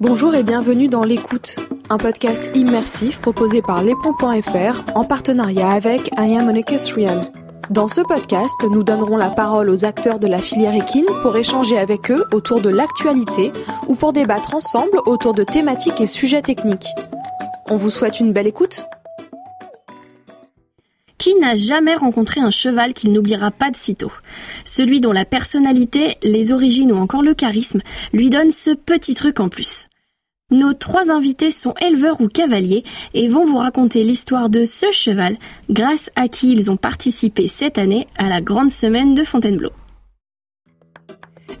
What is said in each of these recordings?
Bonjour et bienvenue dans L'écoute, un podcast immersif proposé par l'éperon.fr en partenariat avec I Am an. Dans ce podcast, nous donnerons la parole aux acteurs de la filière équine pour échanger avec eux autour de l'actualité ou pour débattre ensemble autour de thématiques et sujets techniques. On vous souhaite une belle écoute qui n'a jamais rencontré un cheval qu'il n'oubliera pas de sitôt? Celui dont la personnalité, les origines ou encore le charisme lui donnent ce petit truc en plus. Nos trois invités sont éleveurs ou cavaliers et vont vous raconter l'histoire de ce cheval grâce à qui ils ont participé cette année à la grande semaine de Fontainebleau.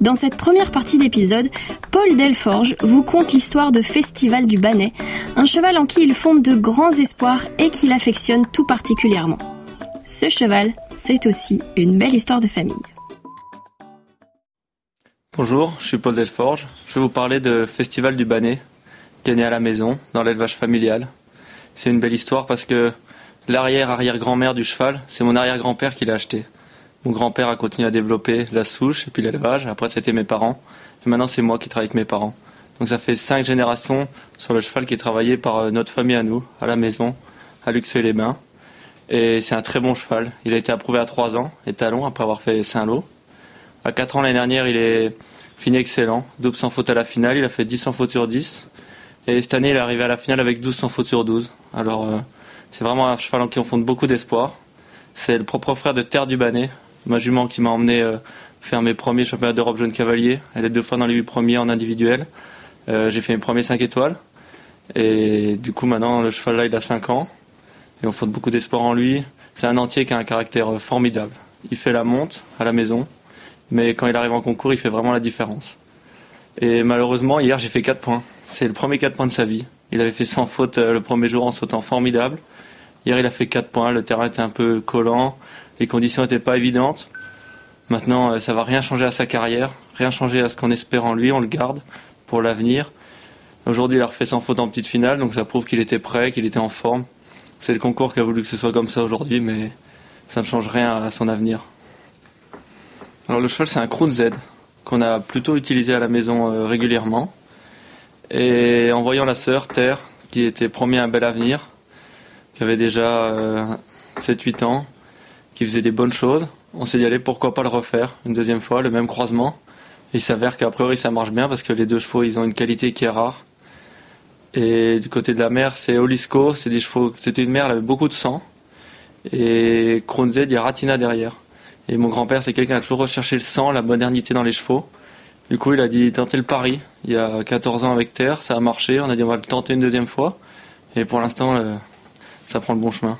Dans cette première partie d'épisode, Paul Delforge vous conte l'histoire de Festival du Bannet, un cheval en qui il fonde de grands espoirs et qu'il affectionne tout particulièrement. Ce cheval, c'est aussi une belle histoire de famille. Bonjour, je suis Paul Delforge. Je vais vous parler de Festival du Bannet, qui est à la maison, dans l'élevage familial. C'est une belle histoire parce que l'arrière-arrière-grand-mère du cheval, c'est mon arrière-grand-père qui l'a acheté. Mon grand-père a continué à développer la souche et puis l'élevage. Après, c'était mes parents. Et maintenant, c'est moi qui travaille avec mes parents. Donc, ça fait cinq générations sur le cheval qui est travaillé par euh, notre famille à nous, à la maison, à Luxeuil-les-Bains. Et c'est un très bon cheval. Il a été approuvé à 3 ans, étalon, après avoir fait Saint-Lô. À 4 ans l'année dernière, il est fini excellent. Double sans faute à la finale. Il a fait 10 sans faute sur 10. Et cette année, il est arrivé à la finale avec 12 sans faute sur 12. Alors, euh, c'est vraiment un cheval en qui on fonde beaucoup d'espoir. C'est le propre frère de Terre du Bannet, ma jument qui m'a emmené euh, faire mes premiers championnats d'Europe jeune cavalier. Elle est deux fois dans les huit premiers en individuel. Euh, j'ai fait mes premiers 5 étoiles. Et du coup, maintenant, le cheval là, il a 5 ans. Et on fonde beaucoup d'espoir en lui. C'est un entier qui a un caractère euh, formidable. Il fait la monte à la maison, mais quand il arrive en concours, il fait vraiment la différence. Et malheureusement, hier, j'ai fait 4 points. C'est le premier 4 points de sa vie. Il avait fait sans faute le premier jour en sautant formidable. Hier, il a fait 4 points. Le terrain était un peu collant. Les conditions n'étaient pas évidentes. Maintenant, euh, ça va rien changer à sa carrière, rien changer à ce qu'on espère en lui, on le garde pour l'avenir. Aujourd'hui, il a refait sans faute en petite finale, donc ça prouve qu'il était prêt, qu'il était en forme. C'est le concours qui a voulu que ce soit comme ça aujourd'hui, mais ça ne change rien à son avenir. Alors le cheval, c'est un Kroon Z qu'on a plutôt utilisé à la maison euh, régulièrement. Et en voyant la sœur, Terre, qui était promis un bel avenir, qui avait déjà 7-8 euh, ans, qui faisait des bonnes choses. On s'est dit, allez, pourquoi pas le refaire une deuxième fois, le même croisement. il s'avère qu'à priori, ça marche bien parce que les deux chevaux, ils ont une qualité qui est rare. Et du côté de la mère, c'est Olisco, c'est des chevaux, c'était une mère, elle avait beaucoup de sang. Et Kronzed, il y a Ratina derrière. Et mon grand-père, c'est quelqu'un qui a toujours recherché le sang, la modernité dans les chevaux. Du coup, il a dit tenter le pari. Il y a 14 ans avec Terre, ça a marché. On a dit on va le tenter une deuxième fois. Et pour l'instant, euh, ça prend le bon chemin.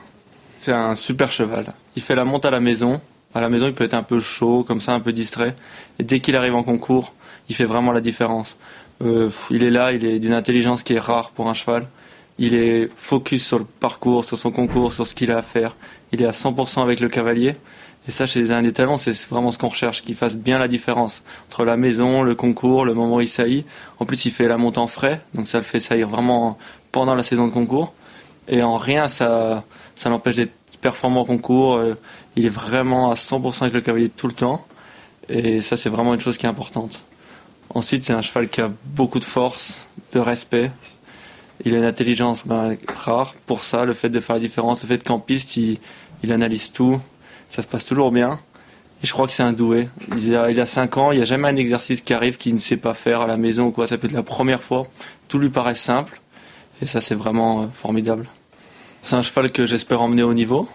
C'est un super cheval. Il fait la monte à la maison. À la maison, il peut être un peu chaud, comme ça, un peu distrait. Et dès qu'il arrive en concours, il fait vraiment la différence. Euh, il est là, il est d'une intelligence qui est rare pour un cheval. Il est focus sur le parcours, sur son concours, sur ce qu'il a à faire. Il est à 100% avec le cavalier. Et ça, chez un des talents, c'est vraiment ce qu'on recherche, qu'il fasse bien la différence entre la maison, le concours, le moment où il saillit. En plus, il fait la monte en frais, donc ça le fait saillir vraiment pendant la saison de concours. Et en rien, ça, ça l'empêche d'être performant en concours. Euh, il est vraiment à 100% avec le cavalier tout le temps. Et ça, c'est vraiment une chose qui est importante. Ensuite, c'est un cheval qui a beaucoup de force, de respect. Il a une intelligence ben, rare pour ça, le fait de faire la différence, le fait qu'en piste, il, il, analyse tout. Ça se passe toujours bien. Et je crois que c'est un doué. Il a, il a 5 ans, il n'y a jamais un exercice qui arrive qu'il ne sait pas faire à la maison ou quoi. Ça peut être la première fois. Tout lui paraît simple. Et ça, c'est vraiment euh, formidable. C'est un cheval que j'espère emmener au niveau.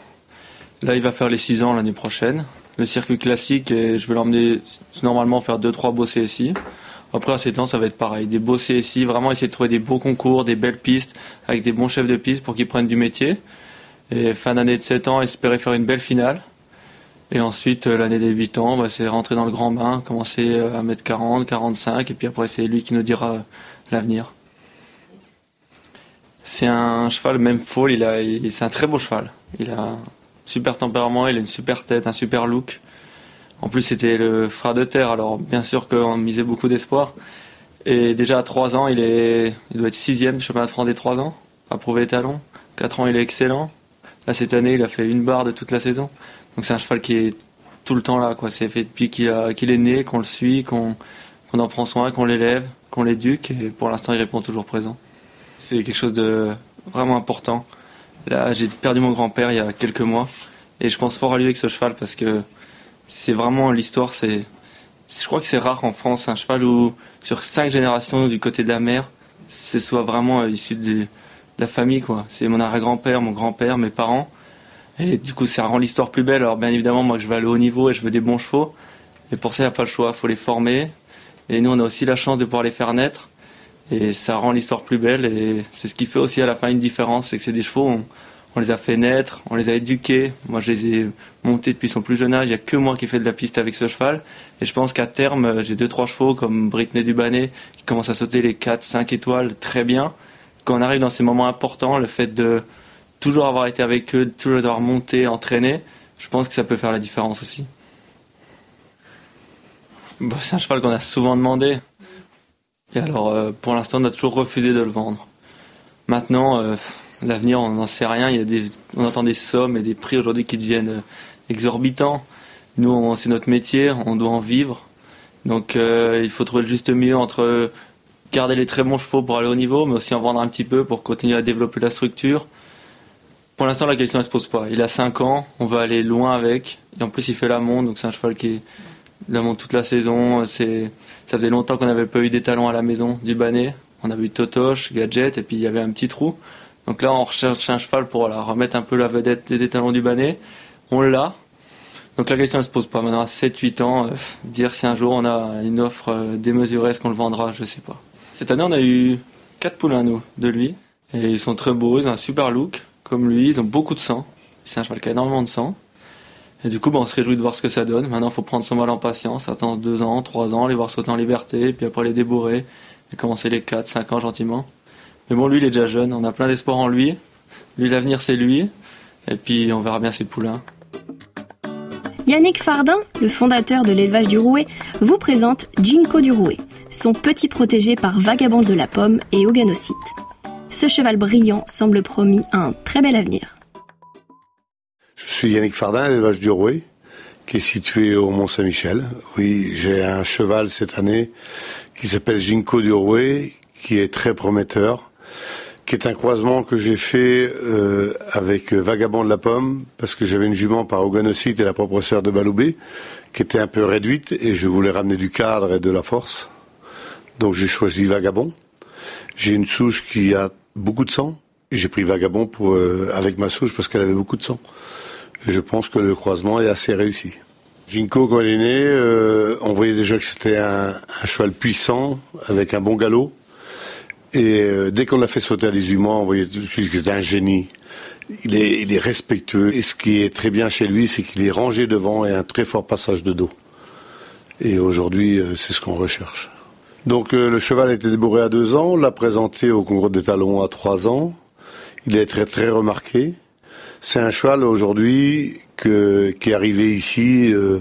Là, il va faire les 6 ans l'année prochaine. Le circuit classique, et je vais l'emmener normalement faire 2-3 beaux CSI. Après, à 7 ans, ça va être pareil. Des beaux CSI, vraiment essayer de trouver des beaux concours, des belles pistes, avec des bons chefs de piste pour qu'ils prennent du métier. Et fin d'année de 7 ans, espérer faire une belle finale. Et ensuite, euh, l'année des 8 ans, bah, c'est rentrer dans le grand bain, commencer euh, à mettre 40, 45, et puis après, c'est lui qui nous dira euh, l'avenir. C'est un cheval, même faux, il a, c'est un très beau cheval. Il a un super tempérament, il a une super tête, un super look. En plus, c'était le frère de terre, alors bien sûr qu'on misait beaucoup d'espoir. Et déjà à 3 ans, il, est, il doit être sixième du championnat de France des 3 ans, approuvé talon. 4 ans, il est excellent. Là, cette année, il a fait une barre de toute la saison. Donc c'est un cheval qui est tout le temps là. Quoi. C'est fait depuis qu'il, qu'il est né, qu'on le suit, qu'on, qu'on en prend soin, qu'on l'élève, qu'on l'éduque et pour l'instant il répond toujours présent. C'est quelque chose de vraiment important. Là, j'ai perdu mon grand-père il y a quelques mois et je pense fort à lui avec ce cheval parce que c'est vraiment l'histoire. C'est, je crois que c'est rare en France un cheval où sur cinq générations du côté de la mère, ce soit vraiment issu de, la famille. C'est mon arrière-grand-père, mon grand-père, mes parents. Et du coup, ça rend l'histoire plus belle. Alors bien évidemment, moi je vais aller au niveau et je veux des bons chevaux. Et pour ça, il n'y a pas le choix. Il faut les former. Et nous, on a aussi la chance de pouvoir les faire naître. Et ça rend l'histoire plus belle. Et c'est ce qui fait aussi à la fin une différence. C'est que c'est des chevaux, on, les a fait naître, on les a éduqués. Moi, je les ai montés depuis son plus jeune âge. Il n'y a que moi qui fais de la piste avec ce cheval. Et je pense qu'à terme, j'ai deux, trois chevaux comme Britney Dubanet qui commencent à sauter les 4, 5 étoiles très bien. Quand on arrive dans ces moments importants, le fait de toujours avoir été avec eux, toujours avoir monté, entraîné, je pense que ça peut faire la différence aussi. Bah, c'est un cheval qu'on a souvent demandé. Et alors, euh, pour l'instant, on a toujours refusé de le vendre. Maintenant, euh, l'avenir, on n'en sait rien. Il y a on entend des sommes et des prix aujourd'hui qui deviennent euh, exorbitants. Nous, c'est notre métier, on doit en vivre. Donc, il faut trouver le juste milieu entre garder les très bons chevaux pour aller au niveau, mais aussi en vendre un petit peu pour continuer à développer la structure. Pour l'instant, la question ne se pose pas. Il a 5 ans, on va aller loin avec. Et en plus, il fait la monte, donc c'est un cheval qui est la toute la saison. Ça faisait longtemps qu'on n'avait pas eu des talons à la maison du Banet. On avait eu Totoche, Gadget, et puis il y avait un petit trou. Donc là, on recherche un cheval pour remettre un peu la vedette des étalons du Banet. On l'a. Donc la question ne se pose pas. Maintenant, à 7-8 ans, euh, dire si un jour on a une offre euh, démesurée, est-ce qu'on le vendra, je ne sais pas. Cette année, on a eu 4 poulains, nous, de lui. Et ils sont très beaux, ils ont un super look, comme lui, ils ont beaucoup de sang. C'est un cheval qui a énormément de sang. Et du coup, bah, on se réjouit de voir ce que ça donne. Maintenant, il faut prendre son mal en patience, attendre deux ans, trois ans, les voir sauter en liberté, puis après les débourrer, et commencer les quatre, cinq ans gentiment. Mais bon, lui, il est déjà jeune, on a plein d'espoir en lui. Lui, l'avenir, c'est lui. Et puis, on verra bien ses poulains. Yannick Fardin, le fondateur de l'élevage du Rouet, vous présente Jinko du Rouet, son petit protégé par Vagabond de la Pomme et Oganocyte. Ce cheval brillant semble promis un très bel avenir. Je suis Yannick Fardin, l'élevage du Rouet, qui est situé au Mont-Saint-Michel. Oui, j'ai un cheval cette année qui s'appelle Jinko du Rouet, qui est très prometteur, qui est un croisement que j'ai fait euh, avec Vagabond de la Pomme, parce que j'avais une jument par Oganocyte et la propre sœur de Baloubé, qui était un peu réduite, et je voulais ramener du cadre et de la force. Donc j'ai choisi Vagabond. J'ai une souche qui a beaucoup de sang. J'ai pris Vagabond pour, euh, avec ma souche parce qu'elle avait beaucoup de sang je pense que le croisement est assez réussi. Jinko, quand il est né, euh, on voyait déjà que c'était un, cheval puissant, avec un bon galop. Et euh, dès qu'on l'a fait sauter à 18 mois, on voyait tout de suite que c'était un génie. Il est, respectueux. Et ce qui est très bien chez lui, c'est qu'il est rangé devant et un très fort passage de dos. Et aujourd'hui, euh, c'est ce qu'on recherche. Donc le cheval a été débourré à deux ans, on l'a présenté au concours des talons à trois ans. Il est très très remarqué. C'est un cheval aujourd'hui qui est arrivé ici, euh,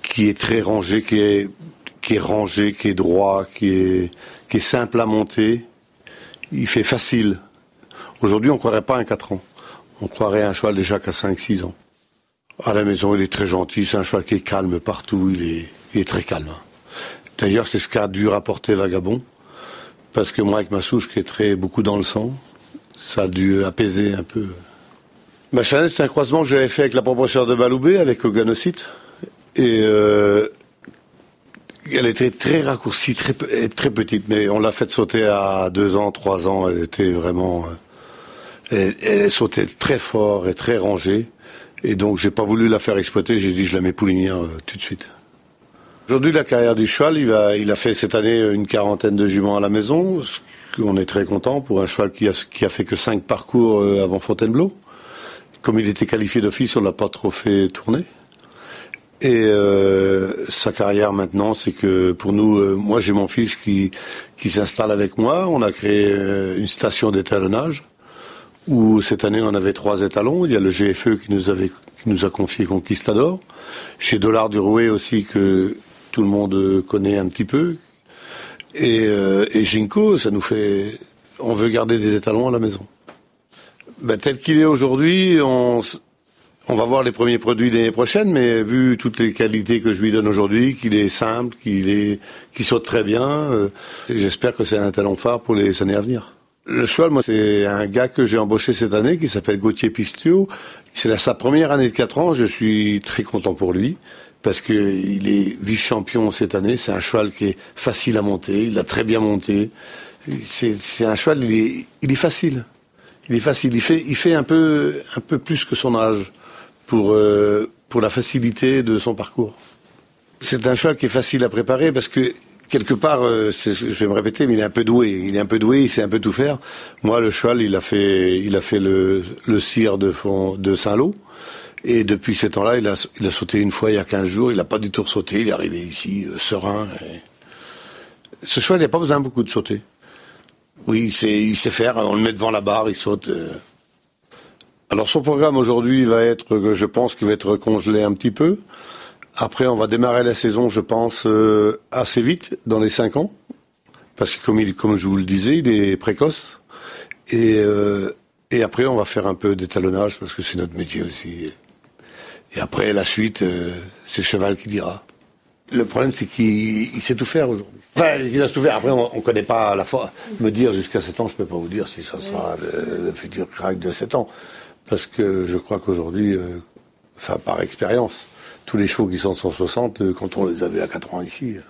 qui est très rangé, qui est, rangé, qui est droit, qui est, simple à monter. Il fait facile. Aujourd'hui, on ne croirait pas un 4 ans. On croirait un cheval déjà qu'à 5-6 ans. À la maison, il est très gentil. C'est un cheval qui est calme partout. Il est très calme. D'ailleurs, c'est ce qu'a dû rapporter Vagabond. Parce que moi, avec ma souche qui est très beaucoup dans le sang, ça a dû apaiser un peu Ma Chanel, c'est un croisement que j'avais fait avec la proportion de Baloubé, avec Oganocyte. Et euh, elle était très raccourcie, très, très petite, mais on l'a faite sauter à deux ans, trois ans. Elle était vraiment. Euh, elle, sautait très fort et très rangée. Et donc, j'ai pas voulu la faire exploiter. J'ai dit, je la mets poulinière euh, tout de suite. Aujourd'hui, la carrière du cheval, il, a fait cette année une quarantaine de juments à la maison. On est très content pour un cheval qui a, fait que cinq parcours avant Fontainebleau comme il était qualifié d'office, on l'a pas trop fait tourner. Et euh, sa carrière maintenant, c'est que pour nous, euh, moi j'ai mon fils qui, s'installe avec moi. On a créé euh, une station d'étalonnage où cette année on avait trois étalons. Il y a le GFE qui nous avait qui nous a confié Conquistador. Chez Dollar du Rouet aussi que tout le monde connaît un petit peu. Et, et Ginko, ça nous fait. On veut garder des étalons à la maison ben, tel qu'il est aujourd'hui, on, va voir les premiers produits l'année prochaine, mais vu toutes les qualités que je lui donne aujourd'hui, qu'il est simple, qu'il est, saute très bien, euh, j'espère que c'est un talent phare pour les années à venir. Le cheval, moi, c'est un gars que j'ai embauché cette année qui s'appelle Gauthier Pistio. C'est sa première année de 4 ans. Je suis très content pour lui parce qu'il est vice-champion cette année. C'est un cheval qui est facile à monter. Il a très bien monté. C'est un cheval, il est facile. Il est facile. Il fait, un peu, un peu plus que son âge pour, euh, pour la facilité de son parcours. C'est un cheval qui est facile à préparer parce que quelque part, euh, je vais me répéter, mais il est un peu doué. Il est un peu doué, il sait un peu tout faire. Moi, le cheval, il a fait, il a fait le, le cire de, de Saint-Lô. Et depuis ce temps-là, il a, il a sauté une fois il y a 15 jours. Il n'a pas du tout sauté. Il est arrivé ici, euh, serein. Ce cheval, n'a pas besoin beaucoup de sauter. Oui, il sait, il sait faire. On le met devant la barre, il saute. Alors son programme aujourd'hui va être, je pense qu'il va être congelé un petit peu. Après, on va démarrer la saison, je pense, euh, assez vite, dans les 5 ans. Parce que comme, je vous le disais, il est précoce. Et, euh, et après, on va faire un peu d'étalonnage, parce que c'est notre métier aussi. Et après, la suite, euh, c'est le cheval qui dira. Le problème, c'est qu'il sait tout faire aujourd'hui. Enfin, il a tout faire. Après, on ne connaît pas la fois. Me dire jusqu'à 7 ans, je ne peux pas vous dire si ça sera le, le futur crack de 7 ans. Parce que je crois qu'aujourd'hui, euh, enfin par expérience, tous les chevaux qui sont 160, euh, quand on les avait à 4 ans ici, euh,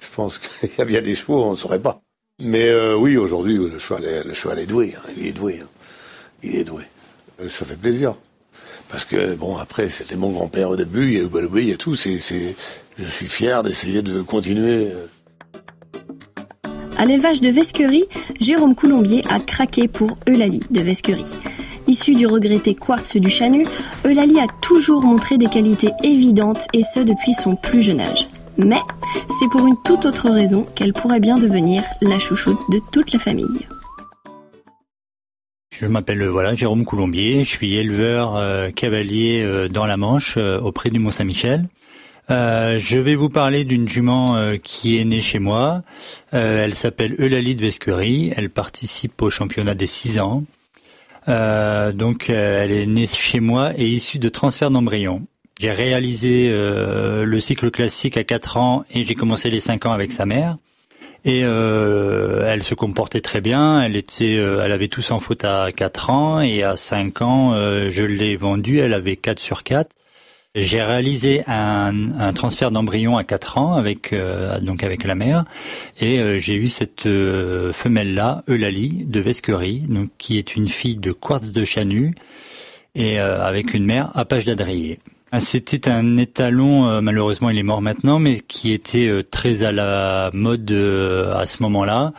je pense qu'il y a bien des chevaux, on ne saurait pas. Mais oui, aujourd'hui, le cheval, est, le cheval est doué. Hein, il est doué. Hein. Il est doué. Ça fait plaisir. Parce que, bon, après, c'était mon grand-père au début, il y a eu il y a tout. C'est, je suis fier d'essayer de continuer. À l'élevage de Vesquerie, Jérôme Coulombier a craqué pour Eulalie de Vesquerie. Issu du regretté quartz du Chanu, Eulalie a toujours montré des qualités évidentes et ce depuis son plus jeune âge. Mais c'est pour une toute autre raison qu'elle pourrait bien devenir la chouchoute de toute la famille. Je m'appelle voilà Jérôme Coulombier, je suis éleveur euh, cavalier euh, dans la Manche euh, auprès du Mont Saint-Michel. je vais vous parler d'une jument qui est née chez moi. elle s'appelle Eulalie de Vesquerie. Elle participe au championnat des 6 ans. Euh, donc euh, elle est née chez moi et issue de transfert d'embryon. J'ai réalisé euh, le cycle classique à 4 ans et j'ai commencé les 5 ans avec sa mère. Et elle se comportait très bien. Elle était, elle avait tout sans faute à 4 ans et à 5 ans, je l'ai vendue. Elle avait 4 sur 4. J'ai réalisé un, un transfert d'embryon à 4 ans avec euh, donc avec la mère et euh, j'ai eu cette euh, femelle là, Eulalie de Vesquerie, donc qui est une fille de quartz de Chanu et avec une mère Apache d'Adrier. Ah, c'était un étalon, euh, malheureusement il est mort maintenant, mais qui était euh, très à la mode euh, à ce moment-là.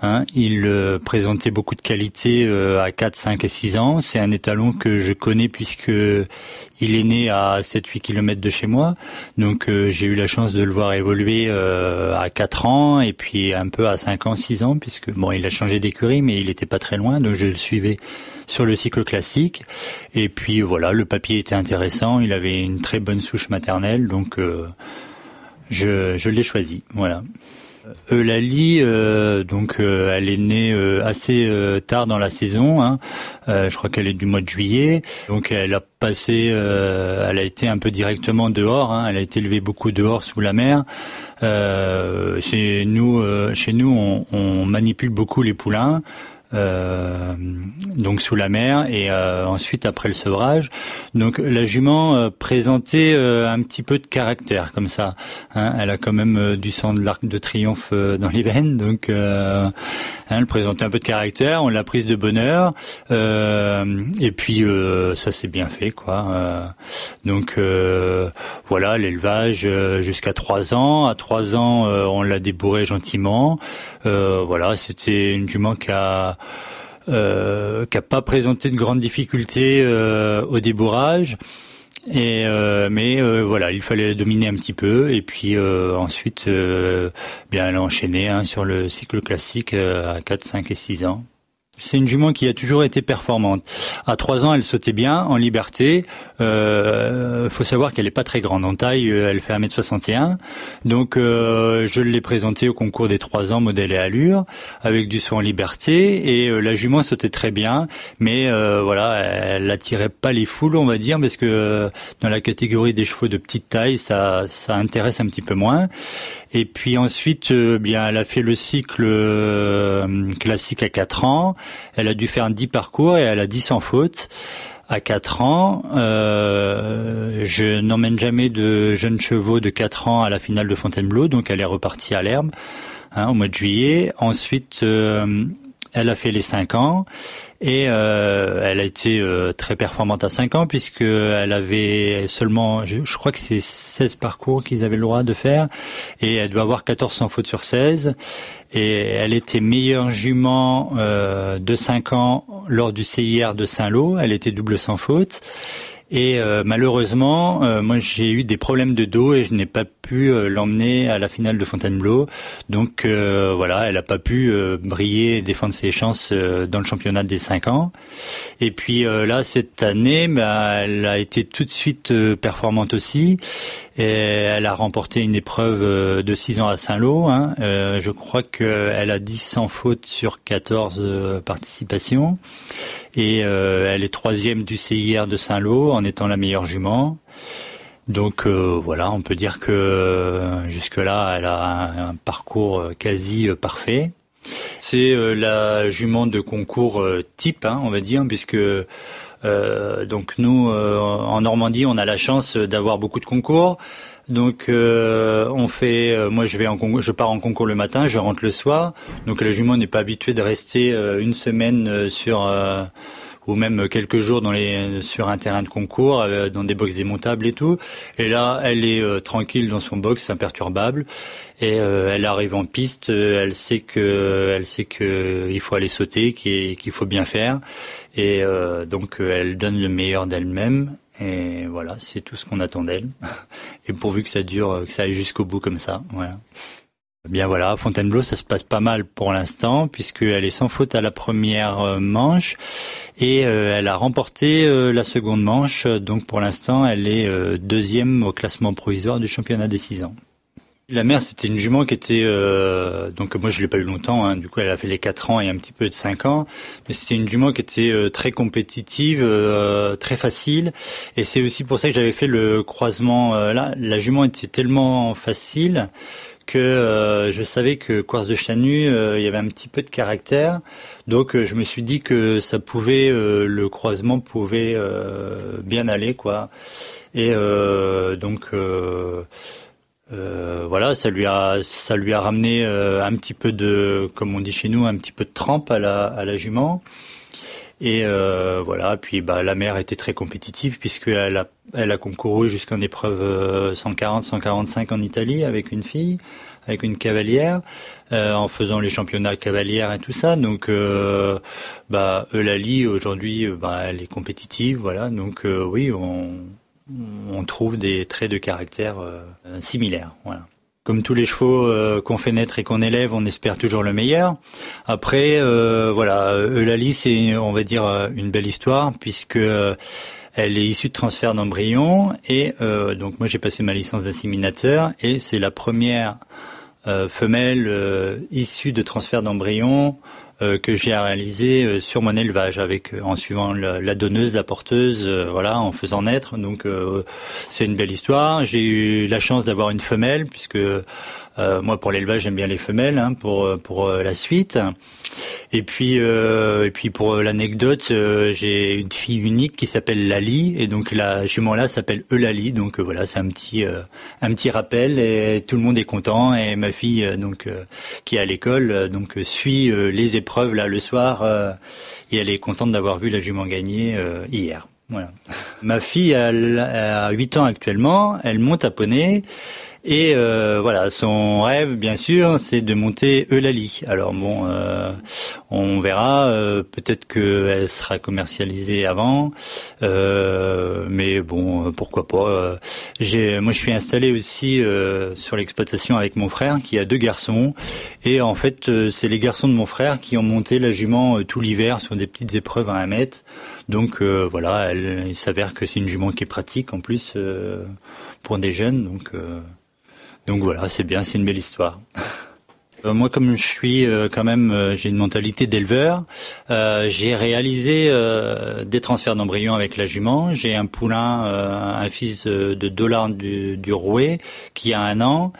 Hein. Il présentait beaucoup de qualités à 4, 5 et 6 ans. C'est un étalon que je connais puisque il est né à 7-8 kilomètres de chez moi. Donc j'ai eu la chance de le voir évoluer à 4 ans et puis un peu à 5 ans, 6 ans, puisque bon il a changé d'écurie mais il n'était pas très loin, donc je le suivais sur le cycle classique. Et puis voilà, le papier était intéressant, il avait une très bonne souche maternelle, donc euh, je, je l'ai choisi. Voilà. Eulalie, euh, donc euh, elle est née euh, assez tard dans la saison. Hein. je crois qu'elle est du mois de juillet. Donc elle a passé, elle a été un peu directement dehors. Hein. Elle a été élevée beaucoup dehors sous la mer. c'est nous, chez nous, on, on, manipule beaucoup les poulains. Euh, donc sous la mer et euh, ensuite après le sevrage. Donc la jument euh, présentait un petit peu de caractère comme ça. Hein. Elle a quand même du sang de l'arc de triomphe dans les veines, donc hein, elle présentait un peu de caractère. On l'a prise de bonheur et puis ça s'est bien fait quoi. donc voilà l'élevage jusqu'à trois ans. À trois ans on l'a débourré gentiment. voilà c'était une jument qui a euh, qui n'a pas présenté de grandes difficultés euh, au débourrage. Euh, mais voilà, il fallait la dominer un petit peu et puis ensuite bien enchaîné hein, sur le cycle classique à 4, 5 et 6 ans. C'est une jument qui a toujours été performante. À trois ans, elle sautait bien, en liberté. Euh, faut savoir qu'elle est pas très grande en taille. Euh, elle fait 1m61. Donc, euh, je l'ai présentée au concours des trois ans, modèle et allure, avec du saut en liberté. Et euh, la jument sautait très bien. Mais voilà, elle attirait pas les foules, on va dire, parce que dans la catégorie des chevaux de petite taille, ça, ça intéresse un petit peu moins. Et puis ensuite, bien, elle a fait le cycle classique à 4 ans. Elle a dû faire 10 parcours et elle a 10 sans faute. À 4 ans, euh, je n'emmène jamais de jeunes chevaux de 4 ans à la finale de Fontainebleau, donc elle est repartie à l'herbe hein, au mois de juillet. Ensuite, euh, elle a fait les 5 ans et euh, elle a été euh, très performante à 5 ans puisque elle avait seulement, je, crois que c'est 16 parcours qu'ils avaient le droit de faire. Et elle doit avoir 14 sans faute sur 16 et elle était meilleure jument euh, de 5 ans lors du CIR de Saint-Lô, elle était double sans faute et euh, malheureusement, euh, moi j'ai eu des problèmes de dos et je n'ai pas pu euh, l'emmener à la finale de Fontainebleau. Donc voilà, elle n'a pas pu briller et défendre ses chances dans le championnat des 5 ans. Et puis là, cette année, bah, elle a été tout de suite performante aussi. Et elle a remporté une épreuve de 6 ans à Saint-Lô. Hein. je crois qu'elle a 10 sans faute sur 14 participations et euh, elle est troisième du CIR de Saint-Lô en étant la meilleure jument. Donc euh, voilà, on peut dire que euh, jusque-là, elle a un, parcours quasi parfait. C'est la jument de concours type, hein, on va dire, puisque donc nous en Normandie, on a la chance d'avoir beaucoup de concours. Donc euh, on fait, euh, moi je vais en je pars en concours le matin, je rentre le soir. Donc la jument n'est pas habituée de rester euh, une semaine sur ou même quelques jours dans les sur un terrain de concours dans des box démontables et tout. Et là, elle est tranquille dans son box, imperturbable, et elle arrive en piste. elle sait que elle sait que il faut aller sauter, qu'il faut bien faire, et donc elle donne le meilleur d'elle-même. Et voilà, c'est tout ce qu'on attend d'elle. Et pourvu que ça dure, que ça aille jusqu'au bout comme ça. Voilà. Bien voilà, Fontainebleau, ça se passe pas mal pour l'instant puisqu'elle est sans faute à la première euh, manche et euh, elle a remporté euh, la seconde manche. Donc pour l'instant, elle est deuxième au classement provisoire du championnat des 6 ans. La mère, c'était une jument qui était euh, donc moi je l'ai pas eu longtemps. Hein, du coup, elle a fait les 4 ans et un petit peu de 5 ans. Mais c'était une jument qui était très compétitive, très facile. Et c'est aussi pour ça que j'avais fait le croisement. là, la jument était tellement facile que je savais que Quartz de Chanu, il y avait un petit peu de caractère. Donc je me suis dit que ça pouvait, le croisement pouvait bien aller, quoi. Et donc euh, voilà, ça lui a ça lui a ramené euh, un petit peu de, comme on dit chez nous, un petit peu de trempe à la à la jument. Et euh, voilà, puis bah la mère était très compétitive puisqu'elle a elle a concouru jusqu'en épreuve 140 145 en Italie avec une fille, avec une cavalière, en faisant les championnats cavalières et tout ça. Donc bah Eulalie aujourd'hui bah elle est compétitive, voilà. Donc oui, on trouve des traits de caractère euh, similaires. Voilà. Comme tous les chevaux euh, qu'on fait naître et qu'on élève, on espère toujours le meilleur. Après, euh, voilà, Eulalie, c'est, on va dire, une belle histoire puisque elle est issue de transfert d'embryon et donc moi j'ai passé ma licence d'inséminateur et c'est la première femelle issue de transfert d'embryon euh, que j'ai réalisé euh, sur mon élevage avec euh, en suivant la, donneuse, la porteuse, voilà, en faisant naître. Donc c'est une belle histoire. J'ai eu la chance d'avoir une femelle puisque moi pour l'élevage j'aime bien les femelles hein, pour pour la suite. Et puis, euh, et puis pour l'anecdote, euh, j'ai une fille unique qui s'appelle Lali, et donc la jument là s'appelle Eulalie. Donc euh, voilà, c'est un petit, euh, un petit rappel, et tout le monde est content. Et ma fille, donc qui est à l'école, donc suit les épreuves là le soir, et elle est contente d'avoir vu la jument gagner hier. Voilà. Ma fille a, a 8 ans actuellement, elle monte à poney. Et euh, voilà, son rêve, bien sûr, c'est de monter Eulalie. Alors bon, euh, on verra. Euh, peut-être qu'elle sera commercialisée avant, mais bon, pourquoi pas. J'ai, moi, je suis installé aussi sur l'exploitation avec mon frère, qui a deux garçons, et en fait, c'est les garçons de mon frère qui ont monté la jument tout l'hiver sur des petites épreuves à un mètre. Donc voilà, elle, il s'avère que c'est une jument qui est pratique en plus pour des jeunes, donc. Donc voilà, c'est bien, c'est une belle histoire. Euh, moi, comme je suis euh, quand même, euh, j'ai une mentalité d'éleveur. j'ai réalisé des transferts d'embryons avec la jument. J'ai un poulain, un fils de dollar du, du Rouet, qui a un an.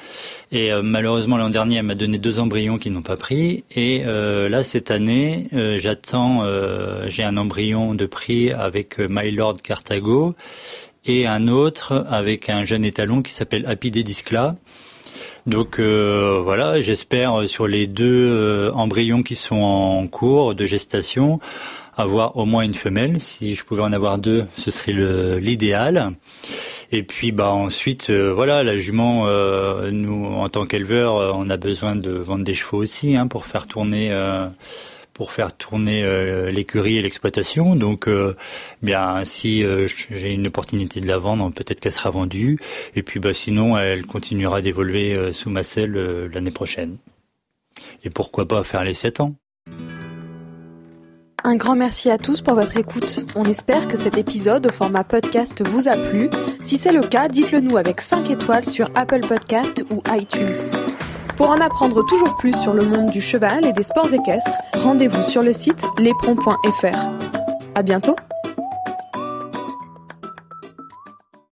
Et malheureusement, l'an dernier, elle m'a donné deux embryons qui n'ont pas pris. Et là, cette année, j'attends. j'ai un embryon de prix avec My Lord Cartago et un autre avec un jeune étalon qui s'appelle Apidé Discla. Donc euh, voilà, j'espère euh, sur les deux euh, embryons qui sont en cours de gestation avoir au moins une femelle. Si je pouvais en avoir deux, ce serait l'idéal. Et puis bah ensuite voilà la jument nous en tant qu'éleveur on a besoin de vendre des chevaux aussi hein, pour faire tourner pour faire tourner euh, l'écurie et l'exploitation. Donc, euh, bien, si euh, j'ai une opportunité de la vendre, peut-être qu'elle sera vendue. Et puis, bah, sinon, elle continuera d'évoluer sous ma selle l'année prochaine. Et pourquoi pas faire les 7 ans un grand merci à tous pour votre écoute. On espère que cet épisode au format podcast vous a plu. Si c'est le cas, dites-le nous avec 5 étoiles sur Apple Podcast ou iTunes. Pour en apprendre toujours plus sur le monde du cheval et des sports équestres, rendez-vous sur le site lespron.fr. À bientôt!